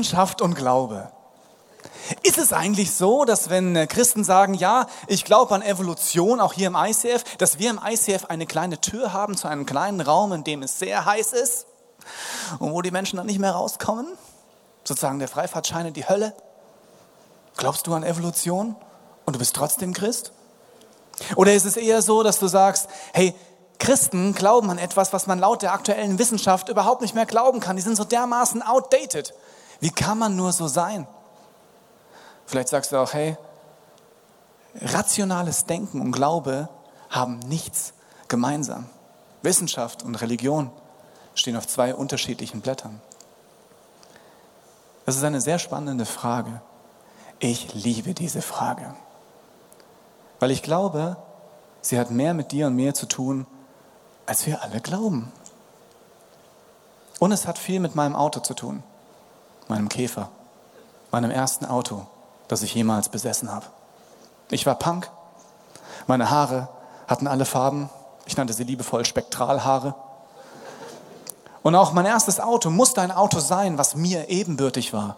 Wissenschaft und Glaube. Ist es eigentlich so, dass wenn äh, Christen sagen, ja, ich glaube an Evolution, auch hier im ICF, dass wir im ICF eine kleine Tür haben zu einem kleinen Raum, in dem es sehr heiß ist und wo die Menschen dann nicht mehr rauskommen? Sozusagen der Freifahrtschein in die Hölle? Glaubst du an Evolution und du bist trotzdem Christ? Oder ist es eher so, dass du sagst, hey, Christen glauben an etwas, was man laut der aktuellen Wissenschaft überhaupt nicht mehr glauben kann. Die sind so dermaßen outdated. Wie kann man nur so sein? Vielleicht sagst du auch, hey, rationales Denken und Glaube haben nichts gemeinsam. Wissenschaft und Religion stehen auf zwei unterschiedlichen Blättern. Das ist eine sehr spannende Frage. Ich liebe diese Frage, weil ich glaube, sie hat mehr mit dir und mir zu tun, als wir alle glauben. Und es hat viel mit meinem Auto zu tun, meinem Käfer, meinem ersten Auto, das ich jemals besessen habe. Ich war Punk, meine Haare hatten alle Farben, ich nannte sie liebevoll Spektralhaare. Und auch mein erstes Auto musste ein Auto sein, was mir ebenbürtig war.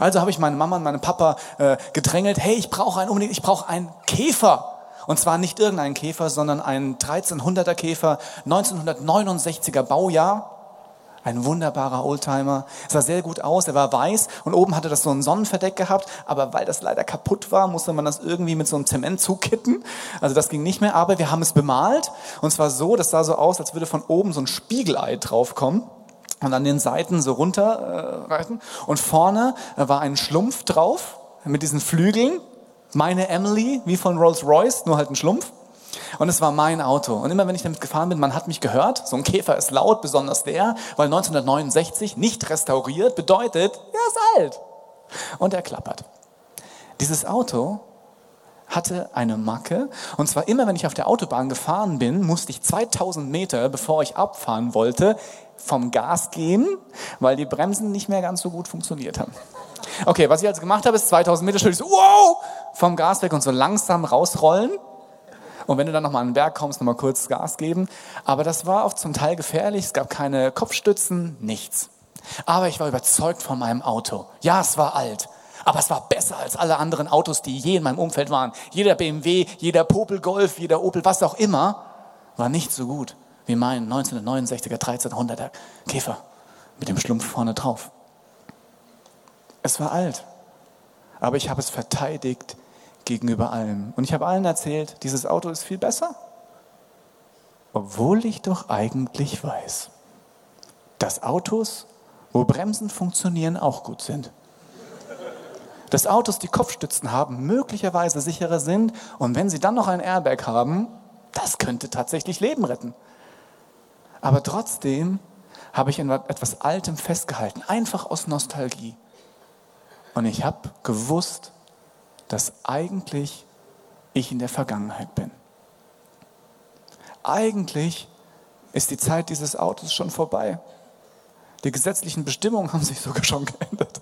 Also habe ich meine Mama und meinen Papa äh, gedrängelt, hey, ich brauche einen unbedingt, ich brauche einen Käfer. Und zwar nicht irgendeinen Käfer, sondern einen 1300er Käfer, 1969er Baujahr. Ein wunderbarer Oldtimer. sah sehr gut aus, er war weiß und oben hatte das so ein Sonnenverdeck gehabt, aber weil das leider kaputt war, musste man das irgendwie mit so einem Zement zukitten. Also das ging nicht mehr, aber wir haben es bemalt und zwar so, das sah so aus, als würde von oben so ein Spiegelei draufkommen und an den Seiten so runterreiten. Äh, und vorne äh, war ein Schlumpf drauf mit diesen Flügeln meine Emily, wie von Rolls Royce, nur halt ein Schlumpf. Und es war mein Auto. Und immer wenn ich damit gefahren bin, man hat mich gehört. So ein Käfer ist laut, besonders der, weil 1969 nicht restauriert bedeutet, er ist alt. Und er klappert. Dieses Auto hatte eine Macke. Und zwar immer, wenn ich auf der Autobahn gefahren bin, musste ich 2000 Meter, bevor ich abfahren wollte, vom Gas gehen, weil die Bremsen nicht mehr ganz so gut funktioniert haben. Okay, was ich also gemacht habe, ist 2000 Meter so, wow, vom Gas weg und so langsam rausrollen. Und wenn du dann nochmal an den Berg kommst, nochmal kurz Gas geben. Aber das war auch zum Teil gefährlich. Es gab keine Kopfstützen, nichts. Aber ich war überzeugt von meinem Auto. Ja, es war alt. Aber es war besser als alle anderen Autos, die je in meinem Umfeld waren. Jeder BMW, jeder Popel Golf, jeder Opel, was auch immer, war nicht so gut wie mein 1969er 1300er Käfer mit dem Schlumpf vorne drauf. Es war alt, aber ich habe es verteidigt gegenüber allem. Und ich habe allen erzählt, dieses Auto ist viel besser, obwohl ich doch eigentlich weiß, dass Autos, wo Bremsen funktionieren, auch gut sind. Dass Autos, die Kopfstützen haben, möglicherweise sicherer sind und wenn sie dann noch ein Airbag haben, das könnte tatsächlich Leben retten. Aber trotzdem habe ich in etwas Altem festgehalten, einfach aus Nostalgie. Und ich habe gewusst, dass eigentlich ich in der Vergangenheit bin. Eigentlich ist die Zeit dieses Autos schon vorbei. Die gesetzlichen Bestimmungen haben sich sogar schon geändert.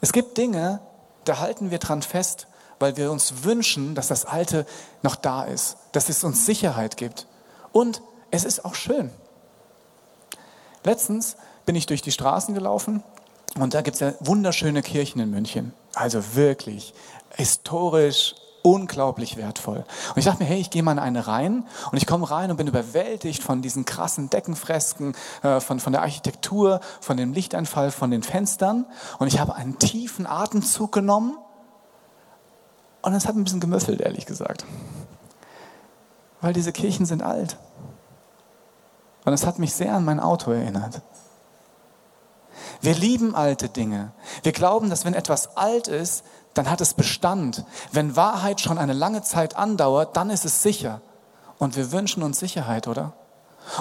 Es gibt Dinge, da halten wir dran fest, weil wir uns wünschen, dass das Alte noch da ist, dass es uns Sicherheit gibt. Und es ist auch schön. Letztens bin ich durch die Straßen gelaufen und da gibt es ja wunderschöne Kirchen in München. Also wirklich historisch unglaublich wertvoll. Und ich dachte mir, hey, ich gehe mal in eine rein und ich komme rein und bin überwältigt von diesen krassen Deckenfresken, äh, von, von der Architektur, von dem Lichteinfall, von den Fenstern. Und ich habe einen tiefen Atemzug genommen und es hat ein bisschen gemüffelt, ehrlich gesagt. Weil diese Kirchen sind alt. Und es hat mich sehr an mein Auto erinnert. Wir lieben alte Dinge. Wir glauben, dass wenn etwas alt ist, dann hat es Bestand. Wenn Wahrheit schon eine lange Zeit andauert, dann ist es sicher. Und wir wünschen uns Sicherheit, oder?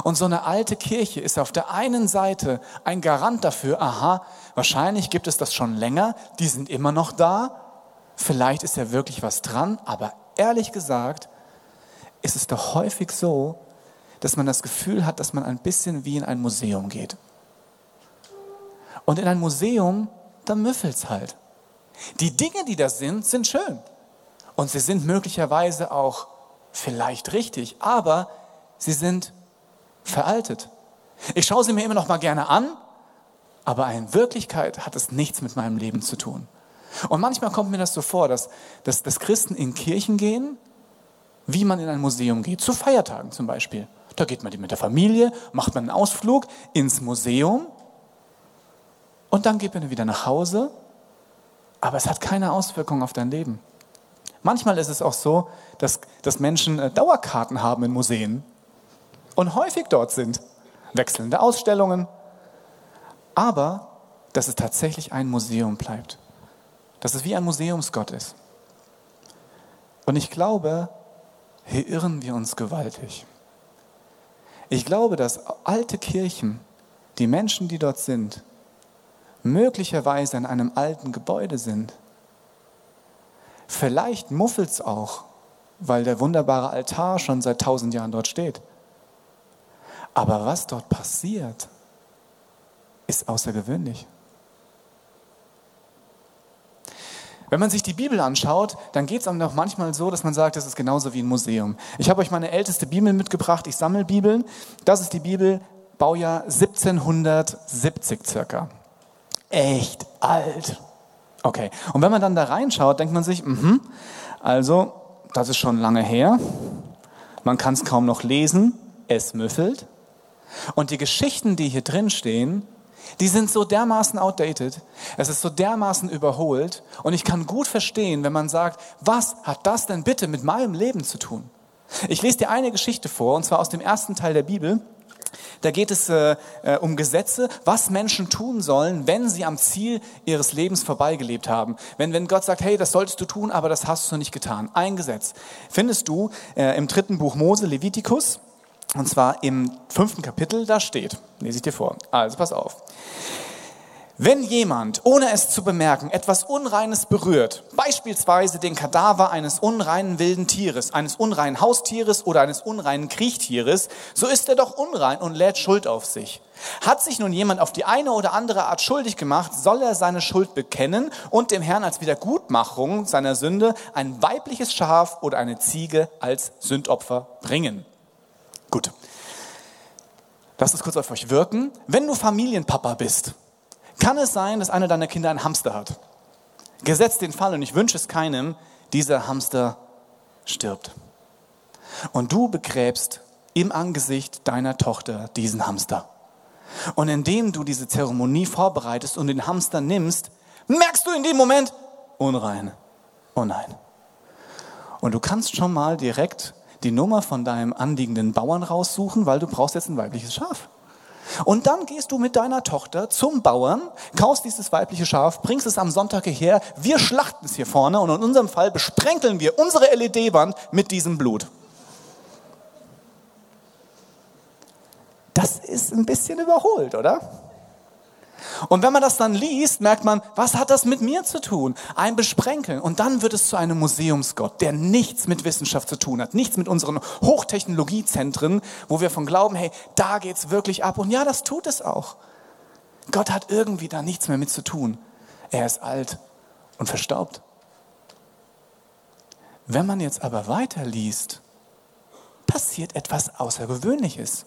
Und so eine alte Kirche ist auf der einen Seite ein Garant dafür, aha, wahrscheinlich gibt es das schon länger, die sind immer noch da, vielleicht ist ja wirklich was dran, aber ehrlich gesagt ist es doch häufig so, dass man das Gefühl hat, dass man ein bisschen wie in ein Museum geht. Und in ein Museum, da müffelt's halt. Die Dinge, die da sind, sind schön. Und sie sind möglicherweise auch vielleicht richtig, aber sie sind veraltet. Ich schaue sie mir immer noch mal gerne an, aber in Wirklichkeit hat es nichts mit meinem Leben zu tun. Und manchmal kommt mir das so vor, dass, dass, dass Christen in Kirchen gehen, wie man in ein Museum geht, zu Feiertagen zum Beispiel. Da geht man mit der Familie, macht man einen Ausflug ins Museum und dann geht man wieder nach Hause, aber es hat keine Auswirkung auf dein Leben. Manchmal ist es auch so, dass, dass Menschen äh, Dauerkarten haben in Museen und häufig dort sind. Wechselnde Ausstellungen, aber dass es tatsächlich ein Museum bleibt. Dass es wie ein Museumsgott ist. Und ich glaube, hier irren wir uns gewaltig. Ich glaube, dass alte Kirchen, die Menschen, die dort sind, möglicherweise in einem alten Gebäude sind. Vielleicht muffelt es auch, weil der wunderbare Altar schon seit tausend Jahren dort steht. Aber was dort passiert, ist außergewöhnlich. Wenn man sich die Bibel anschaut, dann geht es einem auch manchmal so, dass man sagt, das ist genauso wie ein Museum. Ich habe euch meine älteste Bibel mitgebracht, ich sammle Bibeln. Das ist die Bibel, Baujahr 1770 circa. Echt alt. Okay, und wenn man dann da reinschaut, denkt man sich, mh, also, das ist schon lange her. Man kann es kaum noch lesen, es müffelt. Und die Geschichten, die hier drin stehen, die sind so dermaßen outdated, es ist so dermaßen überholt und ich kann gut verstehen, wenn man sagt, was hat das denn bitte mit meinem Leben zu tun? Ich lese dir eine Geschichte vor, und zwar aus dem ersten Teil der Bibel. Da geht es äh, äh, um Gesetze, was Menschen tun sollen, wenn sie am Ziel ihres Lebens vorbeigelebt haben. Wenn, wenn Gott sagt, hey, das solltest du tun, aber das hast du nicht getan. Ein Gesetz. Findest du äh, im dritten Buch Mose, Levitikus, und zwar im fünften Kapitel, da steht, lese ich dir vor. Also pass auf. Wenn jemand, ohne es zu bemerken, etwas Unreines berührt, beispielsweise den Kadaver eines unreinen wilden Tieres, eines unreinen Haustieres oder eines unreinen Kriechtieres, so ist er doch unrein und lädt Schuld auf sich. Hat sich nun jemand auf die eine oder andere Art schuldig gemacht, soll er seine Schuld bekennen und dem Herrn als Wiedergutmachung seiner Sünde ein weibliches Schaf oder eine Ziege als Sündopfer bringen. Gut. Lass es kurz auf euch wirken. Wenn du Familienpapa bist, kann es sein, dass einer deiner Kinder einen Hamster hat. Gesetzt den Fall, und ich wünsche es keinem, dieser Hamster stirbt. Und du begräbst im Angesicht deiner Tochter diesen Hamster. Und indem du diese Zeremonie vorbereitest und den Hamster nimmst, merkst du in dem Moment, unrein, oh nein. Und du kannst schon mal direkt die Nummer von deinem anliegenden Bauern raussuchen, weil du brauchst jetzt ein weibliches Schaf. Und dann gehst du mit deiner Tochter zum Bauern, kaufst dieses weibliche Schaf, bringst es am Sonntag hierher, wir schlachten es hier vorne und in unserem Fall besprenkeln wir unsere LED-Wand mit diesem Blut. Das ist ein bisschen überholt, oder? Und wenn man das dann liest, merkt man, was hat das mit mir zu tun? Ein Besprenkeln. Und dann wird es zu einem Museumsgott, der nichts mit Wissenschaft zu tun hat, nichts mit unseren Hochtechnologiezentren, wo wir von glauben, hey, da geht's wirklich ab. Und ja, das tut es auch. Gott hat irgendwie da nichts mehr mit zu tun. Er ist alt und verstaubt. Wenn man jetzt aber weiterliest, passiert etwas Außergewöhnliches.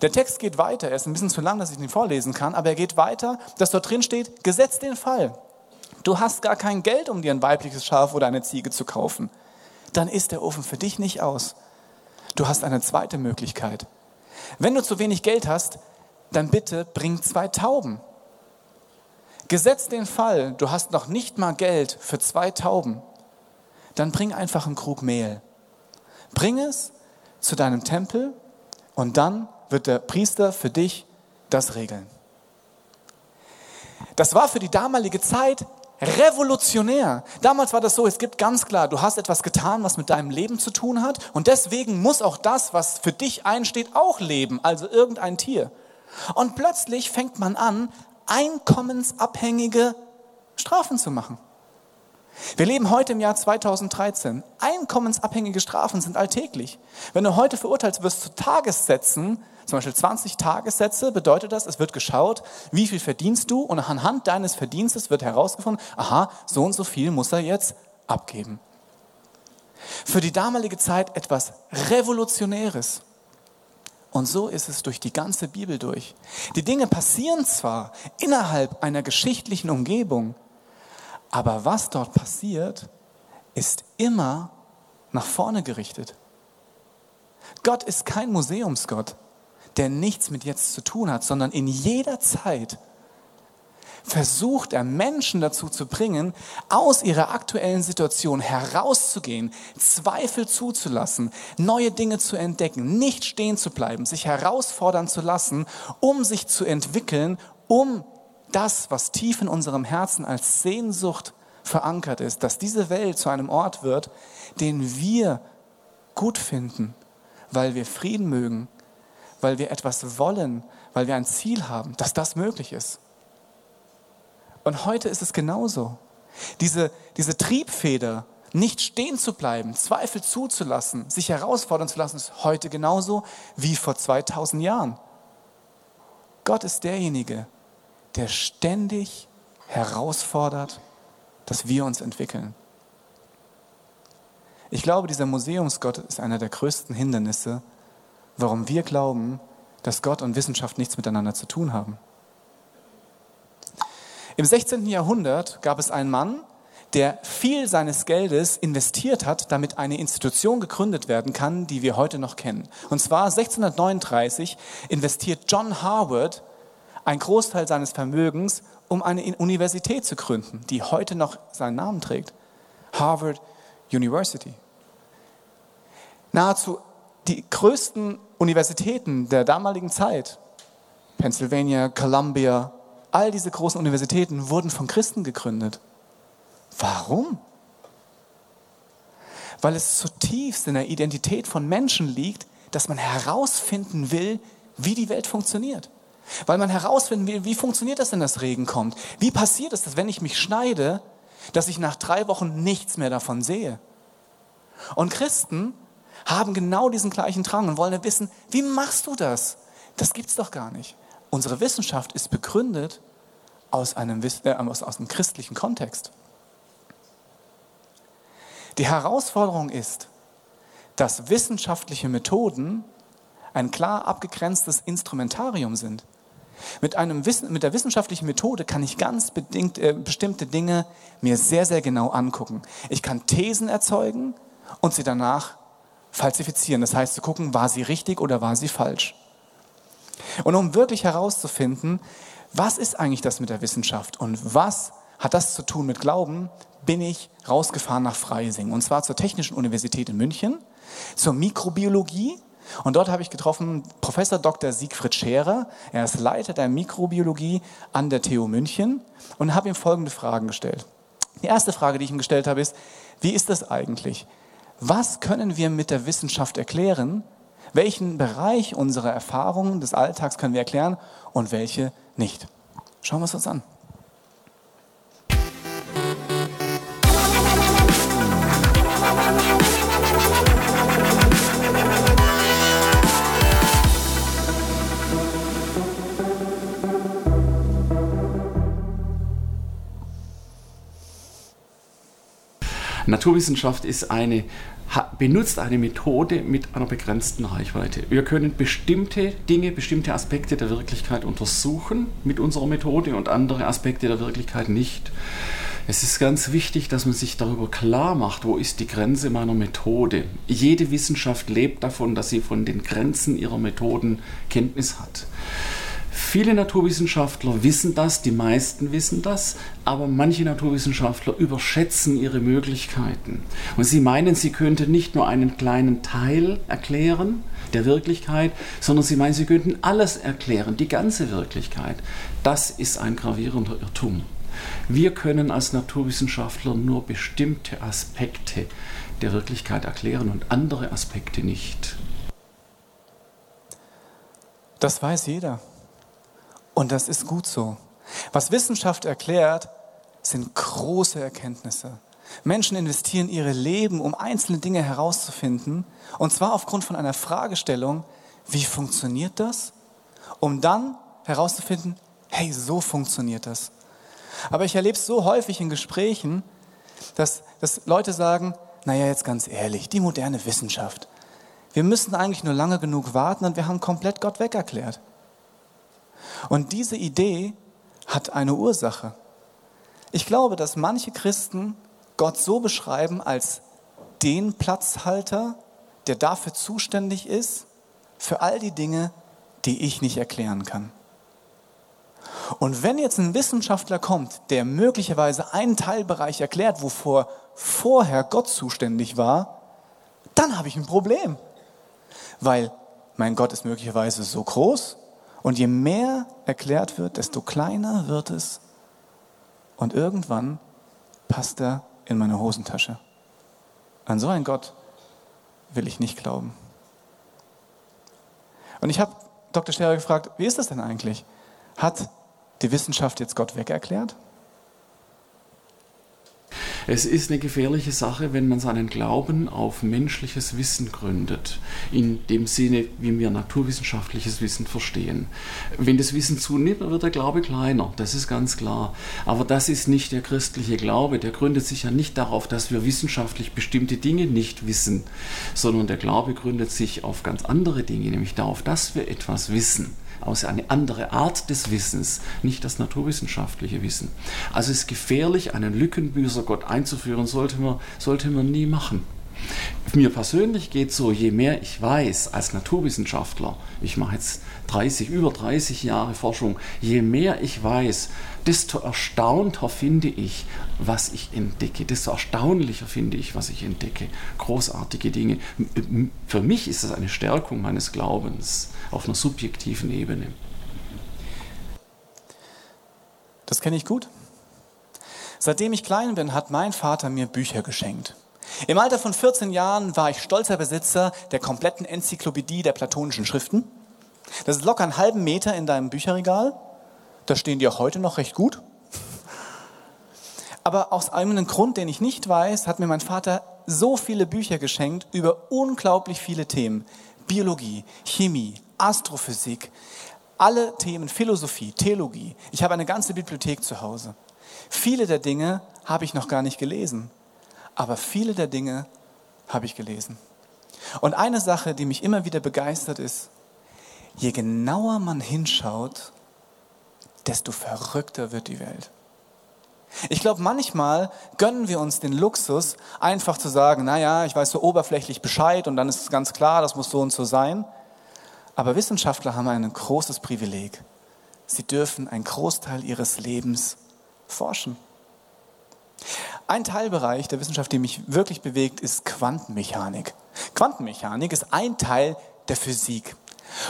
Der Text geht weiter, er ist ein bisschen zu lang, dass ich ihn vorlesen kann, aber er geht weiter, dass dort drin steht, gesetz den Fall. Du hast gar kein Geld, um dir ein weibliches Schaf oder eine Ziege zu kaufen. Dann ist der Ofen für dich nicht aus. Du hast eine zweite Möglichkeit. Wenn du zu wenig Geld hast, dann bitte bring zwei Tauben. Gesetz den Fall, du hast noch nicht mal Geld für zwei Tauben. Dann bring einfach einen Krug Mehl. Bring es zu deinem Tempel und dann wird der Priester für dich das regeln. Das war für die damalige Zeit revolutionär. Damals war das so, es gibt ganz klar, du hast etwas getan, was mit deinem Leben zu tun hat und deswegen muss auch das, was für dich einsteht, auch leben, also irgendein Tier. Und plötzlich fängt man an, einkommensabhängige Strafen zu machen. Wir leben heute im Jahr 2013. Einkommensabhängige Strafen sind alltäglich. Wenn du heute verurteilt wirst zu Tagessätzen, zum Beispiel 20 Tagessätze, bedeutet das, es wird geschaut, wie viel verdienst du und anhand deines Verdienstes wird herausgefunden, aha, so und so viel muss er jetzt abgeben. Für die damalige Zeit etwas Revolutionäres. Und so ist es durch die ganze Bibel durch. Die Dinge passieren zwar innerhalb einer geschichtlichen Umgebung, aber was dort passiert, ist immer nach vorne gerichtet. Gott ist kein Museumsgott, der nichts mit jetzt zu tun hat, sondern in jeder Zeit versucht er Menschen dazu zu bringen, aus ihrer aktuellen Situation herauszugehen, Zweifel zuzulassen, neue Dinge zu entdecken, nicht stehen zu bleiben, sich herausfordern zu lassen, um sich zu entwickeln, um das, was tief in unserem Herzen als Sehnsucht verankert ist, dass diese Welt zu einem Ort wird, den wir gut finden, weil wir Frieden mögen, weil wir etwas wollen, weil wir ein Ziel haben, dass das möglich ist. Und heute ist es genauso. Diese, diese Triebfeder, nicht stehen zu bleiben, Zweifel zuzulassen, sich herausfordern zu lassen, ist heute genauso wie vor 2000 Jahren. Gott ist derjenige, der ständig herausfordert, dass wir uns entwickeln. Ich glaube, dieser Museumsgott ist einer der größten Hindernisse, warum wir glauben, dass Gott und Wissenschaft nichts miteinander zu tun haben. Im 16. Jahrhundert gab es einen Mann, der viel seines Geldes investiert hat, damit eine Institution gegründet werden kann, die wir heute noch kennen. Und zwar 1639 investiert John Harvard einen Großteil seines Vermögens, um eine Universität zu gründen, die heute noch seinen Namen trägt. Harvard University. Nahezu die größten Universitäten der damaligen Zeit, Pennsylvania, Columbia, all diese großen Universitäten wurden von Christen gegründet. Warum? Weil es zutiefst in der Identität von Menschen liegt, dass man herausfinden will, wie die Welt funktioniert. Weil man herausfinden will, wie funktioniert das, wenn das Regen kommt? Wie passiert es, dass wenn ich mich schneide, dass ich nach drei Wochen nichts mehr davon sehe? Und Christen haben genau diesen gleichen Drang und wollen wissen, wie machst du das? Das gibt's doch gar nicht. Unsere Wissenschaft ist begründet aus einem, äh, aus, aus einem christlichen Kontext. Die Herausforderung ist, dass wissenschaftliche Methoden ein klar abgegrenztes Instrumentarium sind. Mit, einem, mit der wissenschaftlichen Methode kann ich ganz bedingt, äh, bestimmte Dinge mir sehr, sehr genau angucken. Ich kann Thesen erzeugen und sie danach falsifizieren. Das heißt, zu gucken, war sie richtig oder war sie falsch. Und um wirklich herauszufinden, was ist eigentlich das mit der Wissenschaft und was hat das zu tun mit Glauben, bin ich rausgefahren nach Freising. Und zwar zur Technischen Universität in München, zur Mikrobiologie. Und dort habe ich getroffen Professor Dr. Siegfried Scherer. Er ist Leiter der Mikrobiologie an der TU München und habe ihm folgende Fragen gestellt. Die erste Frage, die ich ihm gestellt habe, ist, wie ist das eigentlich? Was können wir mit der Wissenschaft erklären, welchen Bereich unserer Erfahrungen des Alltags können wir erklären und welche nicht? Schauen wir es uns an. Naturwissenschaft ist eine benutzt eine Methode mit einer begrenzten Reichweite. Wir können bestimmte Dinge, bestimmte Aspekte der Wirklichkeit untersuchen mit unserer Methode und andere Aspekte der Wirklichkeit nicht. Es ist ganz wichtig, dass man sich darüber klar macht, wo ist die Grenze meiner Methode. Jede Wissenschaft lebt davon, dass sie von den Grenzen ihrer Methoden Kenntnis hat. Viele Naturwissenschaftler wissen das, die meisten wissen das, aber manche Naturwissenschaftler überschätzen ihre Möglichkeiten. Und sie meinen, sie könnten nicht nur einen kleinen Teil erklären der Wirklichkeit, sondern sie meinen, sie könnten alles erklären, die ganze Wirklichkeit. Das ist ein gravierender Irrtum. Wir können als Naturwissenschaftler nur bestimmte Aspekte der Wirklichkeit erklären und andere Aspekte nicht. Das weiß jeder. Und das ist gut so. Was Wissenschaft erklärt, sind große Erkenntnisse. Menschen investieren ihre Leben, um einzelne Dinge herauszufinden, und zwar aufgrund von einer Fragestellung, wie funktioniert das? Um dann herauszufinden, hey, so funktioniert das. Aber ich erlebe es so häufig in Gesprächen, dass, dass Leute sagen, naja, jetzt ganz ehrlich, die moderne Wissenschaft, Wir müssen eigentlich nur lange genug warten und wir haben komplett Gott wegerklärt. Und diese Idee hat eine Ursache. Ich glaube, dass manche Christen Gott so beschreiben als den Platzhalter, der dafür zuständig ist, für all die Dinge, die ich nicht erklären kann. Und wenn jetzt ein Wissenschaftler kommt, der möglicherweise einen Teilbereich erklärt, wovor vorher Gott zuständig war, dann habe ich ein Problem. Weil mein Gott ist möglicherweise so groß und je mehr erklärt wird, desto kleiner wird es und irgendwann passt er in meine Hosentasche. An so einen Gott will ich nicht glauben. Und ich habe Dr. Scherer gefragt, wie ist das denn eigentlich? Hat die Wissenschaft jetzt Gott wegerklärt? Es ist eine gefährliche Sache, wenn man seinen Glauben auf menschliches Wissen gründet, in dem Sinne, wie wir naturwissenschaftliches Wissen verstehen. Wenn das Wissen zunimmt, wird der Glaube kleiner, das ist ganz klar. Aber das ist nicht der christliche Glaube, der gründet sich ja nicht darauf, dass wir wissenschaftlich bestimmte Dinge nicht wissen, sondern der Glaube gründet sich auf ganz andere Dinge, nämlich darauf, dass wir etwas wissen aus eine andere Art des Wissens, nicht das naturwissenschaftliche Wissen. Also es ist gefährlich, einen Lückenbüßer Gott einzuführen, sollte man, sollte man nie machen. Mir persönlich geht so, je mehr ich weiß als Naturwissenschaftler, ich mache jetzt 30, über 30 Jahre Forschung, je mehr ich weiß, desto erstaunter finde ich, was ich entdecke, desto erstaunlicher finde ich, was ich entdecke. Großartige Dinge. Für mich ist das eine Stärkung meines Glaubens auf einer subjektiven Ebene. Das kenne ich gut. Seitdem ich klein bin, hat mein Vater mir Bücher geschenkt. Im Alter von 14 Jahren war ich stolzer Besitzer der kompletten Enzyklopädie der platonischen Schriften. Das ist locker einen halben Meter in deinem Bücherregal. Da stehen die auch heute noch recht gut. Aber aus einem Grund, den ich nicht weiß, hat mir mein Vater so viele Bücher geschenkt über unglaublich viele Themen. Biologie, Chemie, Astrophysik, alle Themen, Philosophie, Theologie. Ich habe eine ganze Bibliothek zu Hause. Viele der Dinge habe ich noch gar nicht gelesen, aber viele der Dinge habe ich gelesen. Und eine Sache, die mich immer wieder begeistert, ist, je genauer man hinschaut, desto verrückter wird die Welt. Ich glaube, manchmal gönnen wir uns den Luxus, einfach zu sagen, naja, ich weiß so oberflächlich Bescheid und dann ist es ganz klar, das muss so und so sein. Aber Wissenschaftler haben ein großes Privileg. Sie dürfen einen Großteil ihres Lebens forschen. Ein Teilbereich der Wissenschaft, der mich wirklich bewegt, ist Quantenmechanik. Quantenmechanik ist ein Teil der Physik.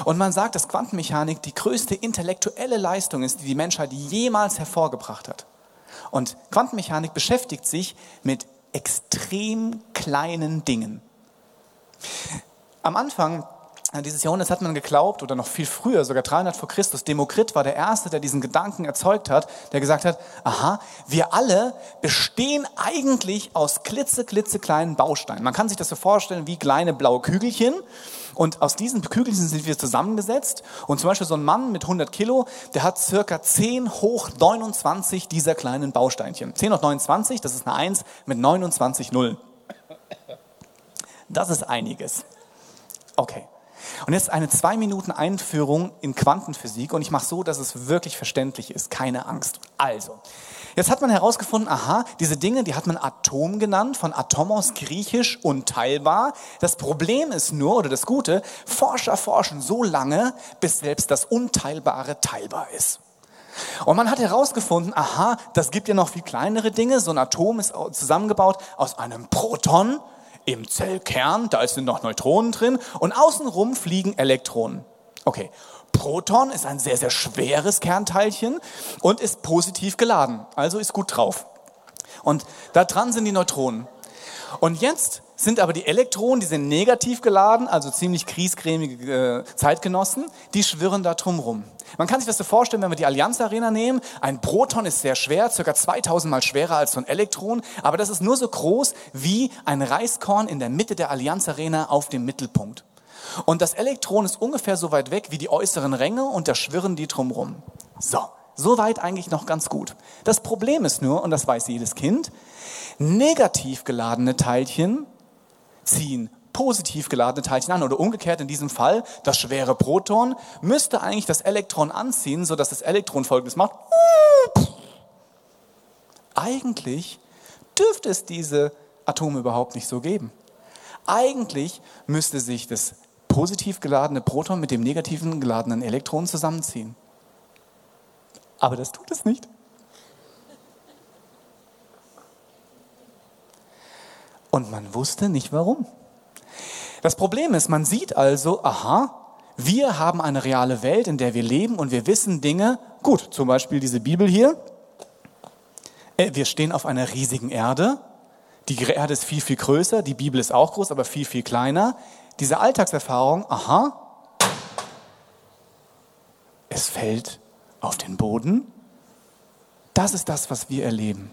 Und man sagt, dass Quantenmechanik die größte intellektuelle Leistung ist, die die Menschheit jemals hervorgebracht hat. Und Quantenmechanik beschäftigt sich mit extrem kleinen Dingen. Am Anfang dieses Jahrhunderts hat man geglaubt, oder noch viel früher, sogar 300 vor Christus, Demokrit war der Erste, der diesen Gedanken erzeugt hat, der gesagt hat, aha, wir alle bestehen eigentlich aus klitze, klitze kleinen Bausteinen. Man kann sich das so vorstellen wie kleine blaue Kügelchen und aus diesen Kügelchen sind wir zusammengesetzt und zum Beispiel so ein Mann mit 100 Kilo, der hat circa 10 hoch 29 dieser kleinen Bausteinchen. 10 hoch 29, das ist eine 1 mit 29 Nullen. Das ist einiges. Okay. Und jetzt eine zwei Minuten Einführung in Quantenphysik und ich mache so, dass es wirklich verständlich ist. Keine Angst. Also, jetzt hat man herausgefunden, aha, diese Dinge, die hat man Atom genannt, von Atomos griechisch unteilbar. Das Problem ist nur, oder das Gute, Forscher forschen so lange, bis selbst das Unteilbare teilbar ist. Und man hat herausgefunden, aha, das gibt ja noch viel kleinere Dinge. So ein Atom ist zusammengebaut aus einem Proton, im Zellkern, da sind noch Neutronen drin und außenrum fliegen Elektronen. Okay, Proton ist ein sehr, sehr schweres Kernteilchen und ist positiv geladen, also ist gut drauf. Und da dran sind die Neutronen. Und jetzt sind aber die Elektronen, die sind negativ geladen, also ziemlich kriescremige äh, Zeitgenossen, die schwirren da drum rum. Man kann sich das so vorstellen, wenn wir die Allianz Arena nehmen. Ein Proton ist sehr schwer, circa 2000 mal schwerer als so ein Elektron, aber das ist nur so groß wie ein Reiskorn in der Mitte der Allianz Arena auf dem Mittelpunkt. Und das Elektron ist ungefähr so weit weg wie die äußeren Ränge und da schwirren die drumrum. So, soweit eigentlich noch ganz gut. Das Problem ist nur, und das weiß jedes Kind, negativ geladene Teilchen ziehen positiv geladene Teilchen an. Oder umgekehrt in diesem Fall, das schwere Proton müsste eigentlich das Elektron anziehen, sodass das Elektron folgendes macht. Eigentlich dürfte es diese Atome überhaupt nicht so geben. Eigentlich müsste sich das positiv geladene Proton mit dem negativen geladenen Elektron zusammenziehen. Aber das tut es nicht. Und man wusste nicht warum. Das Problem ist, man sieht also, aha, wir haben eine reale Welt, in der wir leben und wir wissen Dinge, gut, zum Beispiel diese Bibel hier, äh, wir stehen auf einer riesigen Erde, die Erde ist viel, viel größer, die Bibel ist auch groß, aber viel, viel kleiner. Diese Alltagserfahrung, aha, es fällt auf den Boden. Das ist das, was wir erleben.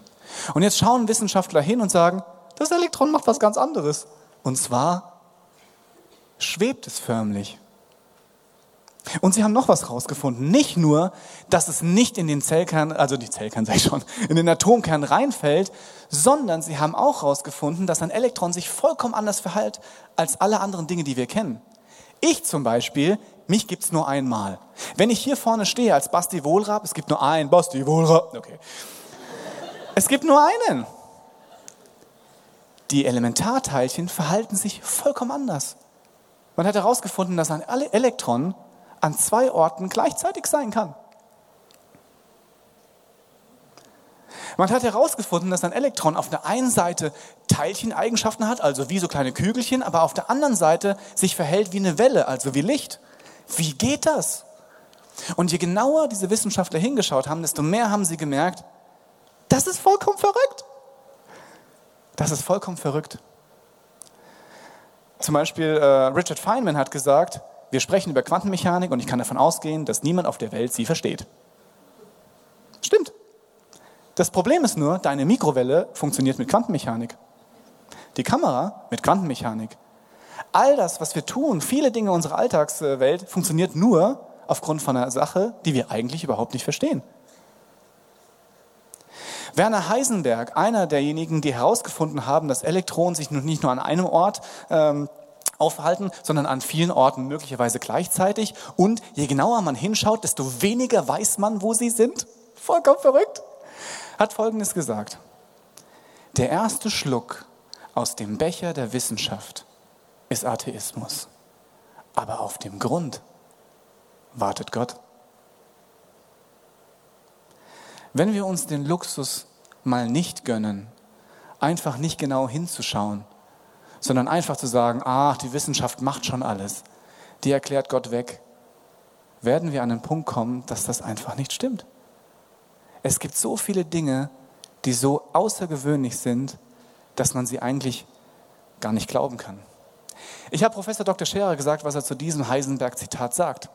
Und jetzt schauen Wissenschaftler hin und sagen, das Elektron macht was ganz anderes. Und zwar schwebt es förmlich. Und sie haben noch was rausgefunden. Nicht nur, dass es nicht in den Zellkern, also die Zellkern sag ich schon, in den Atomkern reinfällt, sondern sie haben auch rausgefunden, dass ein Elektron sich vollkommen anders verhält als alle anderen Dinge, die wir kennen. Ich zum Beispiel, mich gibt's nur einmal. Wenn ich hier vorne stehe als Basti Wohlrab, es gibt nur einen Basti Wohlrab, okay. Es gibt nur einen. Die Elementarteilchen verhalten sich vollkommen anders. Man hat herausgefunden, dass ein Elektron an zwei Orten gleichzeitig sein kann. Man hat herausgefunden, dass ein Elektron auf der einen Seite Teilcheneigenschaften hat, also wie so kleine Kügelchen, aber auf der anderen Seite sich verhält wie eine Welle, also wie Licht. Wie geht das? Und je genauer diese Wissenschaftler hingeschaut haben, desto mehr haben sie gemerkt, das ist vollkommen verrückt. Das ist vollkommen verrückt. Zum Beispiel äh, Richard Feynman hat gesagt, wir sprechen über Quantenmechanik und ich kann davon ausgehen, dass niemand auf der Welt sie versteht. Stimmt. Das Problem ist nur, deine Mikrowelle funktioniert mit Quantenmechanik. Die Kamera mit Quantenmechanik. All das, was wir tun, viele Dinge unserer Alltagswelt, funktioniert nur aufgrund von einer Sache, die wir eigentlich überhaupt nicht verstehen. Werner Heisenberg, einer derjenigen, die herausgefunden haben, dass Elektronen sich nicht nur an einem Ort ähm, aufhalten, sondern an vielen Orten möglicherweise gleichzeitig. Und je genauer man hinschaut, desto weniger weiß man, wo sie sind. Vollkommen verrückt. Hat Folgendes gesagt. Der erste Schluck aus dem Becher der Wissenschaft ist Atheismus. Aber auf dem Grund wartet Gott. Wenn wir uns den Luxus mal nicht gönnen, einfach nicht genau hinzuschauen, sondern einfach zu sagen, ach, die Wissenschaft macht schon alles, die erklärt Gott weg, werden wir an den Punkt kommen, dass das einfach nicht stimmt. Es gibt so viele Dinge, die so außergewöhnlich sind, dass man sie eigentlich gar nicht glauben kann. Ich habe Professor Dr. Scherer gesagt, was er zu diesem Heisenberg-Zitat sagt.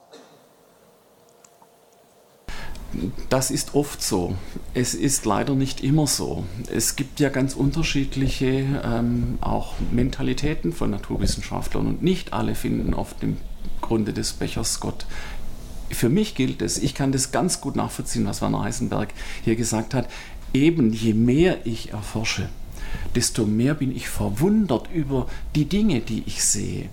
Das ist oft so. Es ist leider nicht immer so. Es gibt ja ganz unterschiedliche ähm, auch Mentalitäten von Naturwissenschaftlern und nicht alle finden auf dem Grunde des Bechers Gott. Für mich gilt es, ich kann das ganz gut nachvollziehen, was Werner Heisenberg hier gesagt hat, eben je mehr ich erforsche, desto mehr bin ich verwundert über die Dinge, die ich sehe.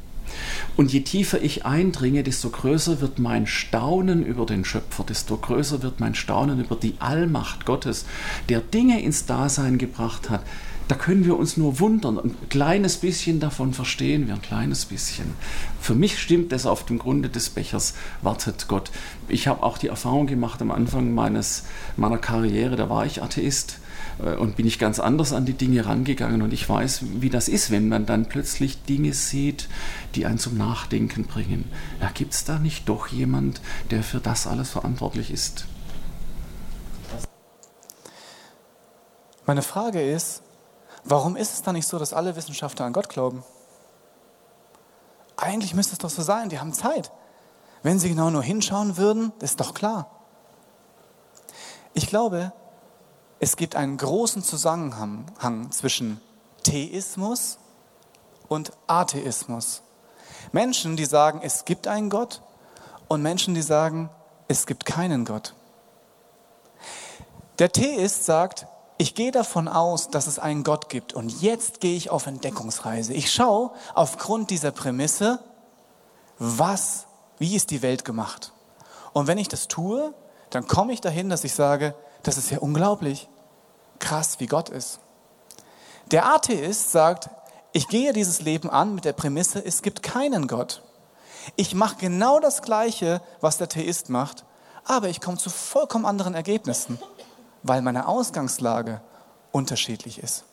Und je tiefer ich eindringe, desto größer wird mein Staunen über den Schöpfer, desto größer wird mein Staunen über die Allmacht Gottes, der Dinge ins Dasein gebracht hat. Da können wir uns nur wundern. Ein kleines bisschen davon verstehen wir, ein kleines bisschen. Für mich stimmt es auf dem Grunde des Bechers, wartet Gott. Ich habe auch die Erfahrung gemacht am Anfang meines, meiner Karriere, da war ich Atheist und bin ich ganz anders an die Dinge rangegangen und ich weiß, wie das ist, wenn man dann plötzlich Dinge sieht, die einen zum Nachdenken bringen. Ja, Gibt es da nicht doch jemand, der für das alles verantwortlich ist? Meine Frage ist, warum ist es dann nicht so, dass alle Wissenschaftler an Gott glauben? Eigentlich müsste es doch so sein, die haben Zeit. Wenn sie genau nur hinschauen würden, ist doch klar. Ich glaube, es gibt einen großen Zusammenhang zwischen Theismus und Atheismus. Menschen, die sagen, es gibt einen Gott und Menschen, die sagen, es gibt keinen Gott. Der Theist sagt, Ich gehe davon aus, dass es einen Gott gibt und jetzt gehe ich auf Entdeckungsreise. Ich schaue aufgrund dieser Prämisse, was, wie ist die Welt gemacht? Und wenn ich das tue, dann komme ich dahin, dass ich sage, das ist ja unglaublich, krass, wie Gott ist. Der Atheist sagt, ich gehe dieses Leben an mit der Prämisse, es gibt keinen Gott. Ich mache genau das Gleiche, was der Theist macht, aber ich komme zu vollkommen anderen Ergebnissen, weil meine Ausgangslage unterschiedlich ist.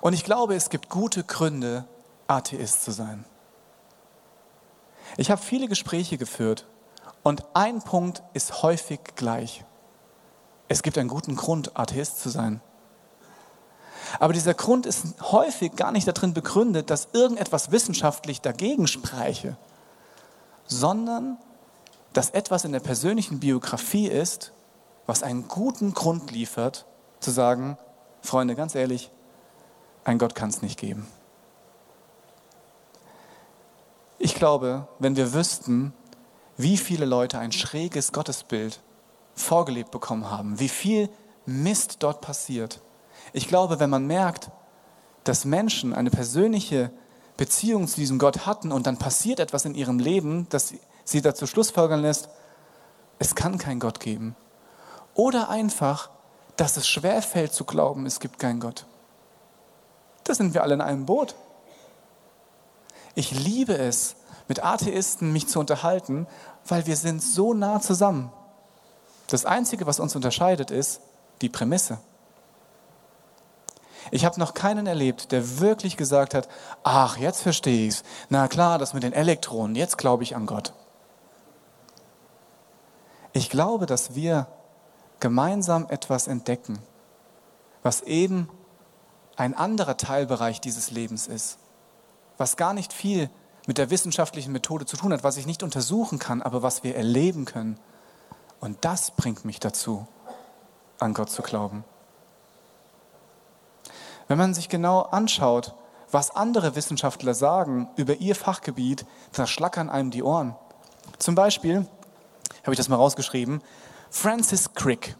Und ich glaube, es gibt gute Gründe, Atheist zu sein. Ich habe viele Gespräche geführt und ein Punkt ist häufig gleich. Es gibt einen guten Grund, Atheist zu sein. Aber dieser Grund ist häufig gar nicht darin begründet, dass irgendetwas wissenschaftlich dagegen spräche, sondern dass etwas in der persönlichen Biografie ist, was einen guten Grund liefert, zu sagen, Freunde, ganz ehrlich, ein Gott kann es nicht geben. Ich glaube, wenn wir wüssten, wie viele Leute ein schräges Gottesbild vorgelebt bekommen haben, wie viel Mist dort passiert. Ich glaube, wenn man merkt, dass Menschen eine persönliche Beziehung zu diesem Gott hatten und dann passiert etwas in ihrem Leben, das sie dazu schlussfolgern lässt, es kann keinen Gott geben. Oder einfach, dass es schwerfällt zu glauben, es gibt keinen Gott. Da sind wir alle in einem Boot. Ich liebe es, mit Atheisten mich zu unterhalten, weil wir sind so nah zusammen. Das Einzige, was uns unterscheidet, ist die Prämisse. Ich habe noch keinen erlebt, der wirklich gesagt hat, ach, jetzt verstehe ich es. Na klar, das mit den Elektronen, jetzt glaube ich an Gott. Ich glaube, dass wir gemeinsam etwas entdecken, was eben ein anderer Teilbereich dieses Lebens ist, was gar nicht viel mit der wissenschaftlichen Methode zu tun hat, was ich nicht untersuchen kann, aber was wir erleben können. Und das bringt mich dazu, an Gott zu glauben. Wenn man sich genau anschaut, was andere Wissenschaftler sagen über ihr Fachgebiet, da schlackern einem die Ohren. Zum Beispiel habe ich das mal rausgeschrieben, Francis Crick.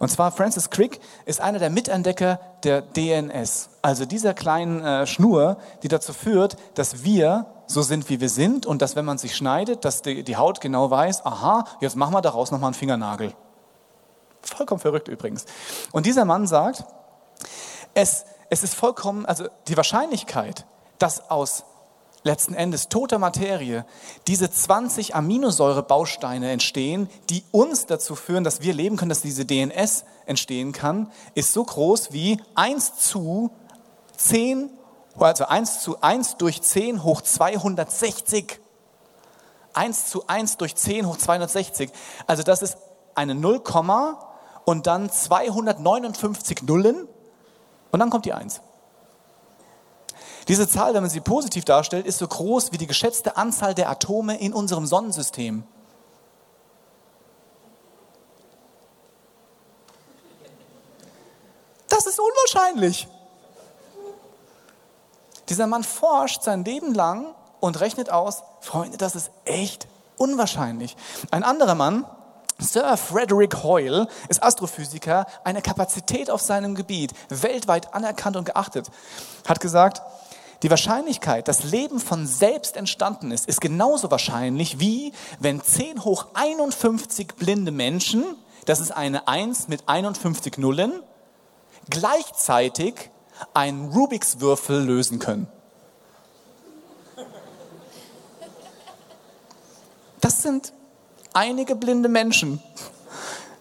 Und zwar Francis Crick ist einer der Mitentdecker der DNS, also dieser kleinen äh, Schnur, die dazu führt, dass wir so sind, wie wir sind und dass, wenn man sich schneidet, dass die, die Haut genau weiß, aha, jetzt machen wir daraus nochmal einen Fingernagel. Vollkommen verrückt übrigens. Und dieser Mann sagt, es, es ist vollkommen, also die Wahrscheinlichkeit, dass aus letzten Endes toter Materie diese 20 Aminosäurebausteine entstehen, die uns dazu führen, dass wir leben können, dass diese DNS entstehen kann, ist so groß wie 1 zu 10, also 1 zu 1 durch 10 hoch 260. 1 zu 1 durch 10 hoch 260. Also das ist eine 0, und dann 259 Nullen und dann kommt die 1. Diese Zahl, wenn man sie positiv darstellt, ist so groß wie die geschätzte Anzahl der Atome in unserem Sonnensystem. Das ist unwahrscheinlich. Dieser Mann forscht sein Leben lang und rechnet aus, Freunde, das ist echt unwahrscheinlich. Ein anderer Mann, Sir Frederick Hoyle, ist Astrophysiker, eine Kapazität auf seinem Gebiet, weltweit anerkannt und geachtet, hat gesagt, die Wahrscheinlichkeit, dass Leben von selbst entstanden ist, ist genauso wahrscheinlich wie wenn 10 hoch 51 blinde Menschen, das ist eine 1 mit 51 Nullen, gleichzeitig einen Rubiks Würfel lösen können. Das sind einige blinde Menschen,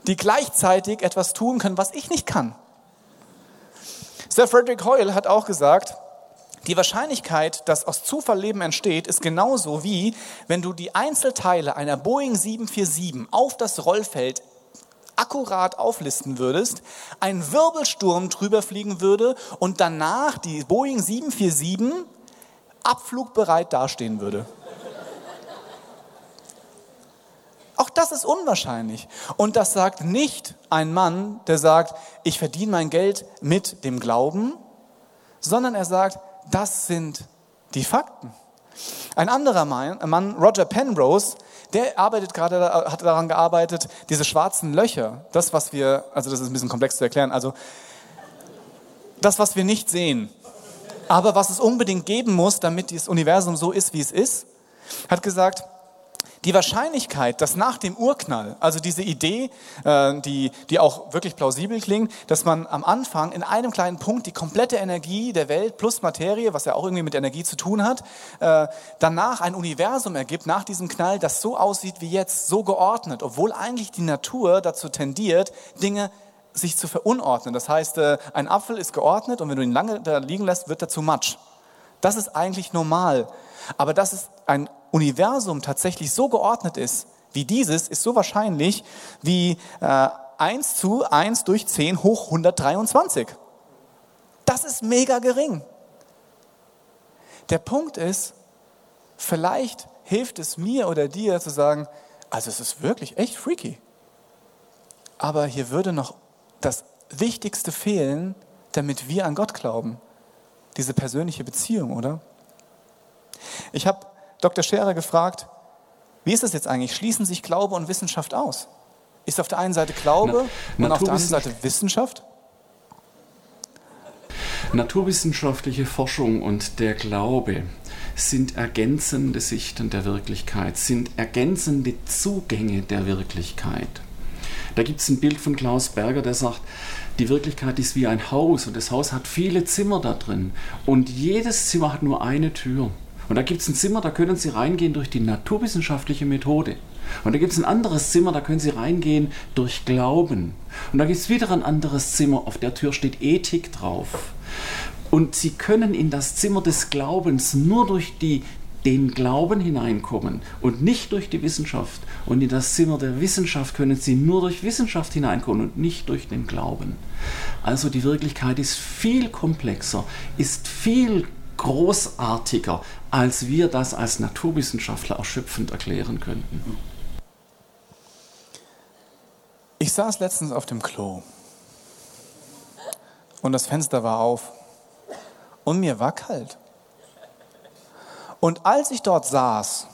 die gleichzeitig etwas tun können, was ich nicht kann. Sir Frederick Hoyle hat auch gesagt, die Wahrscheinlichkeit, dass aus Zufall Leben entsteht, ist genauso wie, wenn du die Einzelteile einer Boeing 747 auf das Rollfeld akkurat auflisten würdest, ein Wirbelsturm drüber fliegen würde und danach die Boeing 747 abflugbereit dastehen würde. Auch das ist unwahrscheinlich. Und das sagt nicht ein Mann, der sagt, ich verdiene mein Geld mit dem Glauben, sondern er sagt, das sind die Fakten. Ein anderer Mann, Roger Penrose, der arbeitet gerade, hat daran gearbeitet, diese schwarzen Löcher, das, was wir, also das ist ein bisschen komplex zu erklären, also das, was wir nicht sehen, aber was es unbedingt geben muss, damit das Universum so ist, wie es ist, hat gesagt, die Wahrscheinlichkeit, dass nach dem Urknall, also diese Idee, äh, die, die auch wirklich plausibel klingt, dass man am Anfang in einem kleinen Punkt die komplette Energie der Welt plus Materie, was ja auch irgendwie mit Energie zu tun hat, äh, danach ein Universum ergibt, nach diesem Knall, das so aussieht wie jetzt, so geordnet, obwohl eigentlich die Natur dazu tendiert, Dinge sich zu verunordnen. Das heißt, äh, ein Apfel ist geordnet und wenn du ihn lange da liegen lässt, wird er zu Matsch. Das ist eigentlich normal. Aber dass es ein Universum tatsächlich so geordnet ist wie dieses, ist so wahrscheinlich wie äh, 1 zu 1 durch 10 hoch 123. Das ist mega gering. Der Punkt ist, vielleicht hilft es mir oder dir zu sagen, also es ist wirklich echt freaky. Aber hier würde noch das Wichtigste fehlen, damit wir an Gott glauben. Diese persönliche Beziehung, oder? Ich habe Dr. Scherer gefragt, wie ist es jetzt eigentlich? Schließen sich Glaube und Wissenschaft aus? Ist auf der einen Seite Glaube Na, und auf der anderen Seite Wissenschaft? Naturwissenschaftliche Forschung und der Glaube sind ergänzende Sichten der Wirklichkeit, sind ergänzende Zugänge der Wirklichkeit. Da gibt es ein Bild von Klaus Berger, der sagt, die Wirklichkeit ist wie ein Haus und das Haus hat viele Zimmer da drin und jedes Zimmer hat nur eine Tür. Und da gibt es ein Zimmer, da können Sie reingehen durch die naturwissenschaftliche Methode. Und da gibt es ein anderes Zimmer, da können Sie reingehen durch Glauben. Und da gibt es wieder ein anderes Zimmer, auf der Tür steht Ethik drauf. Und Sie können in das Zimmer des Glaubens nur durch die, den Glauben hineinkommen und nicht durch die Wissenschaft. Und in das Zimmer der Wissenschaft können Sie nur durch Wissenschaft hineinkommen und nicht durch den Glauben. Also die Wirklichkeit ist viel komplexer, ist viel großartiger, als wir das als Naturwissenschaftler erschöpfend erklären könnten. Ich saß letztens auf dem Klo und das Fenster war auf und mir war kalt. Und als ich dort saß,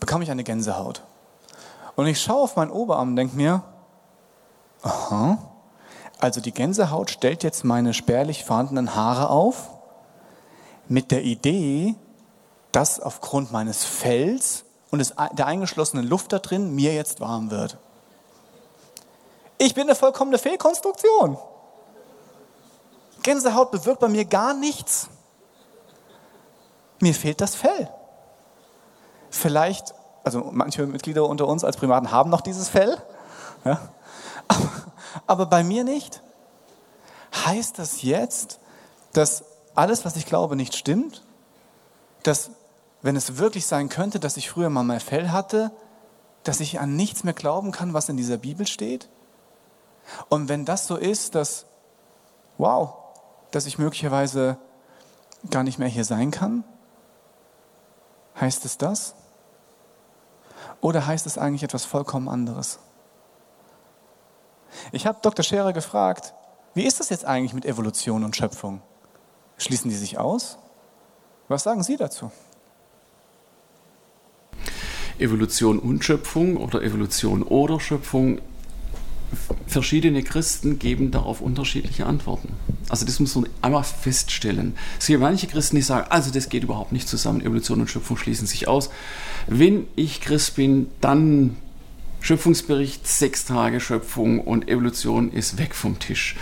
bekam ich eine Gänsehaut. Und ich schaue auf meinen Oberarm und denke mir, aha, also die Gänsehaut stellt jetzt meine spärlich vorhandenen Haare auf mit der Idee, dass aufgrund meines Fells und der eingeschlossenen Luft da drin mir jetzt warm wird. Ich bin eine vollkommene Fehlkonstruktion. Gänsehaut bewirkt bei mir gar nichts. Mir fehlt das Fell. Vielleicht, also manche Mitglieder unter uns als Primaten haben noch dieses Fell, ja, aber bei mir nicht. Heißt das jetzt, dass alles, was ich glaube, nicht stimmt, dass wenn es wirklich sein könnte, dass ich früher mal mein Fell hatte, dass ich an nichts mehr glauben kann, was in dieser Bibel steht? Und wenn das so ist, dass, wow, dass ich möglicherweise gar nicht mehr hier sein kann, heißt es das? Oder heißt es eigentlich etwas vollkommen anderes? Ich habe Dr. Scherer gefragt, wie ist das jetzt eigentlich mit Evolution und Schöpfung? Schließen die sich aus? Was sagen Sie dazu? Evolution und Schöpfung oder Evolution oder Schöpfung. Verschiedene Christen geben darauf unterschiedliche Antworten. Also das muss man einmal feststellen. Es gibt manche Christen, die sagen, also das geht überhaupt nicht zusammen, Evolution und Schöpfung schließen sich aus. Wenn ich Christ bin, dann Schöpfungsbericht, sechs Tage Schöpfung und Evolution ist weg vom Tisch.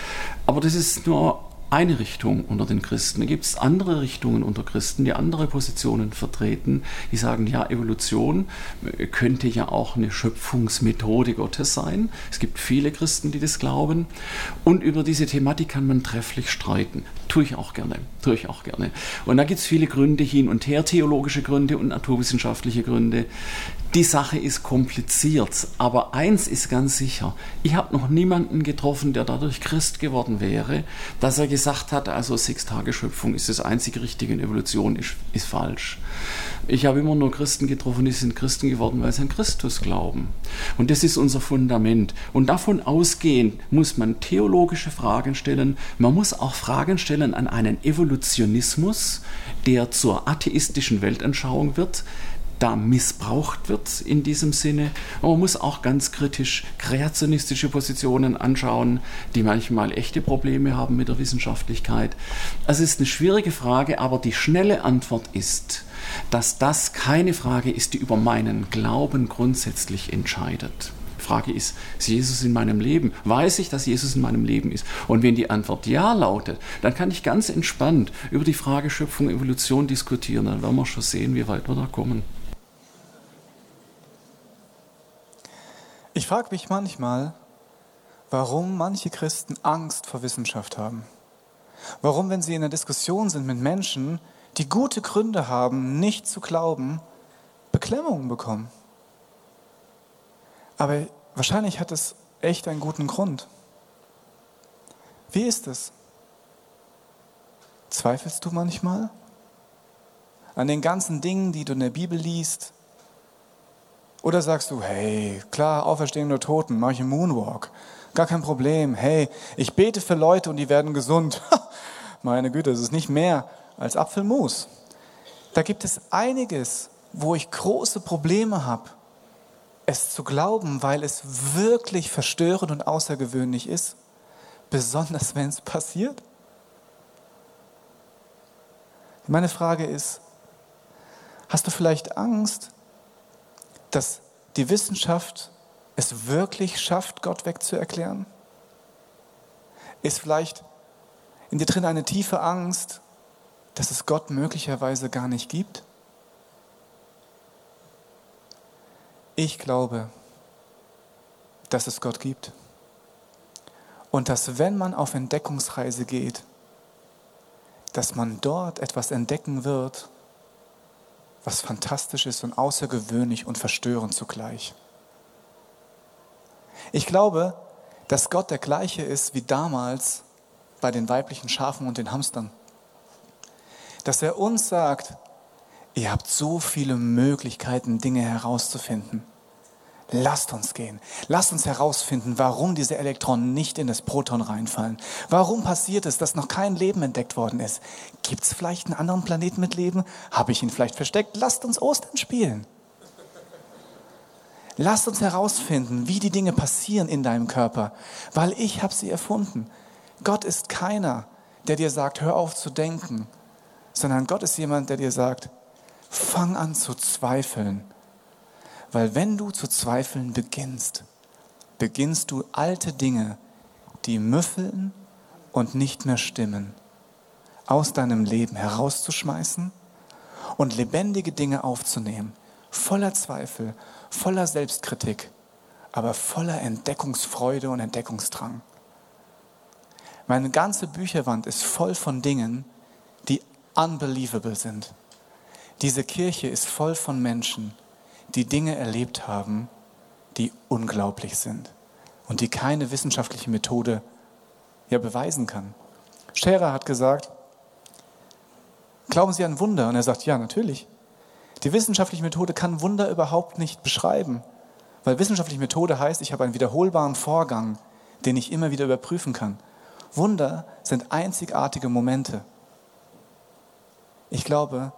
Aber das ist nur eine Richtung unter den Christen. Da gibt es andere Richtungen unter Christen, die andere Positionen vertreten, die sagen, ja, Evolution könnte ja auch eine Schöpfungsmethode Gottes sein. Es gibt viele Christen, die das glauben. Und über diese Thematik kann man trefflich streiten. Tue ich auch gerne. Tue ich auch gerne. Und da gibt es viele Gründe hin und her, theologische Gründe und naturwissenschaftliche Gründe. Die Sache ist kompliziert, aber eins ist ganz sicher. Ich habe noch niemanden getroffen, der dadurch Christ geworden wäre, dass er gesagt hat, also Sechs-Tage-Schöpfung ist das einzige Richtige in Evolution, ist, ist falsch. Ich habe immer nur Christen getroffen, die sind Christen geworden, weil sie an Christus glauben. Und das ist unser Fundament. Und davon ausgehend muss man theologische Fragen stellen. Man muss auch Fragen stellen an einen Evolutionismus, der zur atheistischen Weltanschauung wird, da missbraucht wird in diesem Sinne. Aber man muss auch ganz kritisch kreationistische Positionen anschauen, die manchmal echte Probleme haben mit der Wissenschaftlichkeit. Also es ist eine schwierige Frage, aber die schnelle Antwort ist, dass das keine Frage ist, die über meinen Glauben grundsätzlich entscheidet. Die Frage ist, ist Jesus in meinem Leben? Weiß ich, dass Jesus in meinem Leben ist? Und wenn die Antwort ja lautet, dann kann ich ganz entspannt über die Frage Schöpfung, Evolution diskutieren. Dann werden wir schon sehen, wie weit wir da kommen. Ich frage mich manchmal, warum manche Christen Angst vor Wissenschaft haben. Warum, wenn sie in einer Diskussion sind mit Menschen, die gute Gründe haben, nicht zu glauben, Beklemmungen bekommen. Aber wahrscheinlich hat es echt einen guten Grund. Wie ist es? Zweifelst du manchmal an den ganzen Dingen, die du in der Bibel liest, oder sagst du, hey, klar, Auferstehung der Toten, mache ich einen Moonwalk. Gar kein Problem. Hey, ich bete für Leute und die werden gesund. Meine Güte, das ist nicht mehr als Apfelmus. Da gibt es einiges, wo ich große Probleme habe, es zu glauben, weil es wirklich verstörend und außergewöhnlich ist. Besonders wenn es passiert. Meine Frage ist, hast du vielleicht Angst, dass die Wissenschaft es wirklich schafft, Gott wegzuerklären? Ist vielleicht in dir drin eine tiefe Angst, dass es Gott möglicherweise gar nicht gibt? Ich glaube, dass es Gott gibt. Und dass wenn man auf Entdeckungsreise geht, dass man dort etwas entdecken wird, was fantastisch ist und außergewöhnlich und verstörend zugleich. Ich glaube, dass Gott der gleiche ist wie damals bei den weiblichen Schafen und den Hamstern. Dass er uns sagt, ihr habt so viele Möglichkeiten, Dinge herauszufinden. Lasst uns gehen. Lasst uns herausfinden, warum diese Elektronen nicht in das Proton reinfallen. Warum passiert es, dass noch kein Leben entdeckt worden ist? Gibt es vielleicht einen anderen Planeten mit Leben? Habe ich ihn vielleicht versteckt? Lasst uns Ostern spielen. Lasst uns herausfinden, wie die Dinge passieren in deinem Körper, weil ich habe sie erfunden. Gott ist keiner, der dir sagt, hör auf zu denken, sondern Gott ist jemand, der dir sagt, fang an zu zweifeln weil wenn du zu zweifeln beginnst, beginnst du alte Dinge, die müffeln und nicht mehr stimmen, aus deinem Leben herauszuschmeißen und lebendige Dinge aufzunehmen, voller Zweifel, voller Selbstkritik, aber voller Entdeckungsfreude und Entdeckungsdrang. Meine ganze Bücherwand ist voll von Dingen, unbelievable sind. Diese Kirche ist voll von Menschen, die Dinge erlebt haben, die unglaublich sind und die keine wissenschaftliche Methode ja beweisen kann. Scherer hat gesagt, glauben Sie an Wunder? Und er sagt, ja, natürlich. Die wissenschaftliche Methode kann Wunder überhaupt nicht beschreiben, weil wissenschaftliche Methode heißt, ich habe einen wiederholbaren Vorgang, den ich immer wieder überprüfen kann. Wunder sind einzigartige Momente. Ich glaube,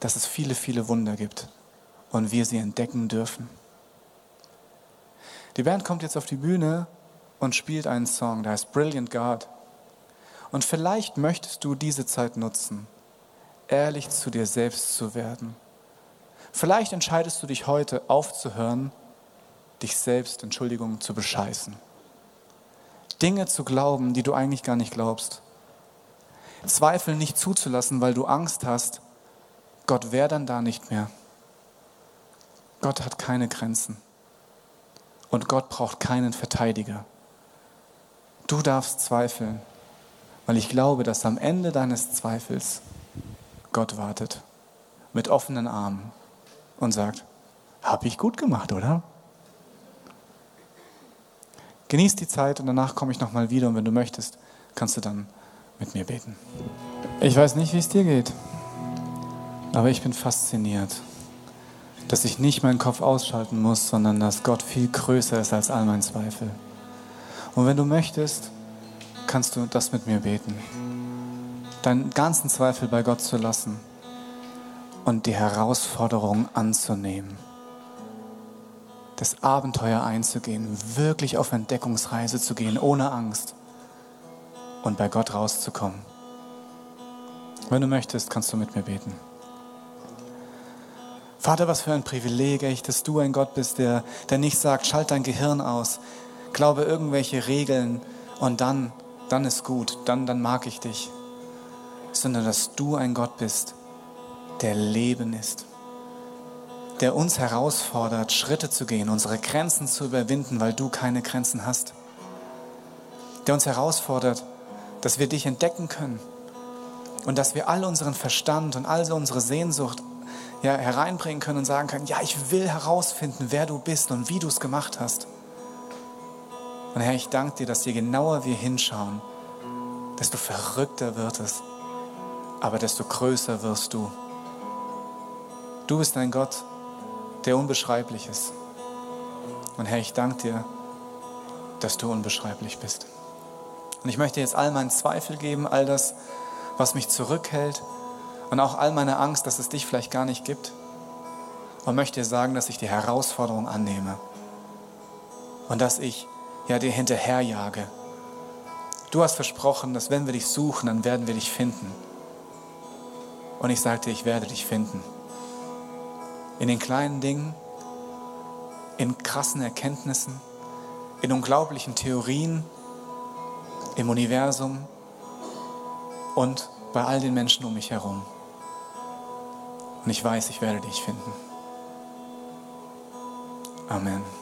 dass es viele, viele Wunder gibt und wir sie entdecken dürfen. Die Band kommt jetzt auf die Bühne und spielt einen Song, der heißt Brilliant God. Und vielleicht möchtest du diese Zeit nutzen, ehrlich zu dir selbst zu werden. Vielleicht entscheidest du dich heute aufzuhören, dich selbst, Entschuldigung, zu bescheißen. Dinge zu glauben, die du eigentlich gar nicht glaubst. Zweifel nicht zuzulassen, weil du Angst hast, Gott wäre dann da nicht mehr. Gott hat keine Grenzen. Und Gott braucht keinen Verteidiger. Du darfst zweifeln, weil ich glaube, dass am Ende deines Zweifels Gott wartet mit offenen Armen und sagt, habe ich gut gemacht, oder? Genieß die Zeit und danach komme ich nochmal wieder und wenn du möchtest, kannst du dann mit mir beten. Ich weiß nicht, wie es dir geht. Aber ich bin fasziniert, dass ich nicht meinen Kopf ausschalten muss, sondern dass Gott viel größer ist als all mein Zweifel. Und wenn du möchtest, kannst du das mit mir beten. Deinen ganzen Zweifel bei Gott zu lassen und die Herausforderung anzunehmen. Das Abenteuer einzugehen, wirklich auf Entdeckungsreise zu gehen, ohne Angst und bei Gott rauszukommen. Wenn du möchtest, kannst du mit mir beten. Vater, was für ein Privileg, echt, dass du ein Gott bist, der, der nicht sagt, schalt dein Gehirn aus, glaube irgendwelche Regeln und dann, dann ist gut, dann, dann mag ich dich, sondern dass du ein Gott bist, der Leben ist, der uns herausfordert, Schritte zu gehen, unsere Grenzen zu überwinden, weil du keine Grenzen hast, der uns herausfordert, dass wir dich entdecken können und dass wir all unseren Verstand und all unsere Sehnsucht ja, hereinbringen können und sagen können, ja, ich will herausfinden, wer du bist und wie du es gemacht hast. Und Herr, ich danke dir, dass je genauer wir hinschauen, desto verrückter wird es, aber desto größer wirst du. Du bist ein Gott, der unbeschreiblich ist. Und Herr, ich danke dir, dass du unbeschreiblich bist. Und ich möchte jetzt all meinen Zweifel geben, all das, was mich zurückhält, und auch all meine Angst, dass es dich vielleicht gar nicht gibt. Und möchte dir sagen, dass ich die Herausforderung annehme und dass ich ja dir hinterherjage. Du hast versprochen, dass wenn wir dich suchen, dann werden wir dich finden. Und ich sagte, ich werde dich finden. In den kleinen Dingen, in krassen Erkenntnissen, in unglaublichen Theorien, im Universum und bei all den Menschen um mich herum. Und ich weiß, ich werde dich finden. Amen.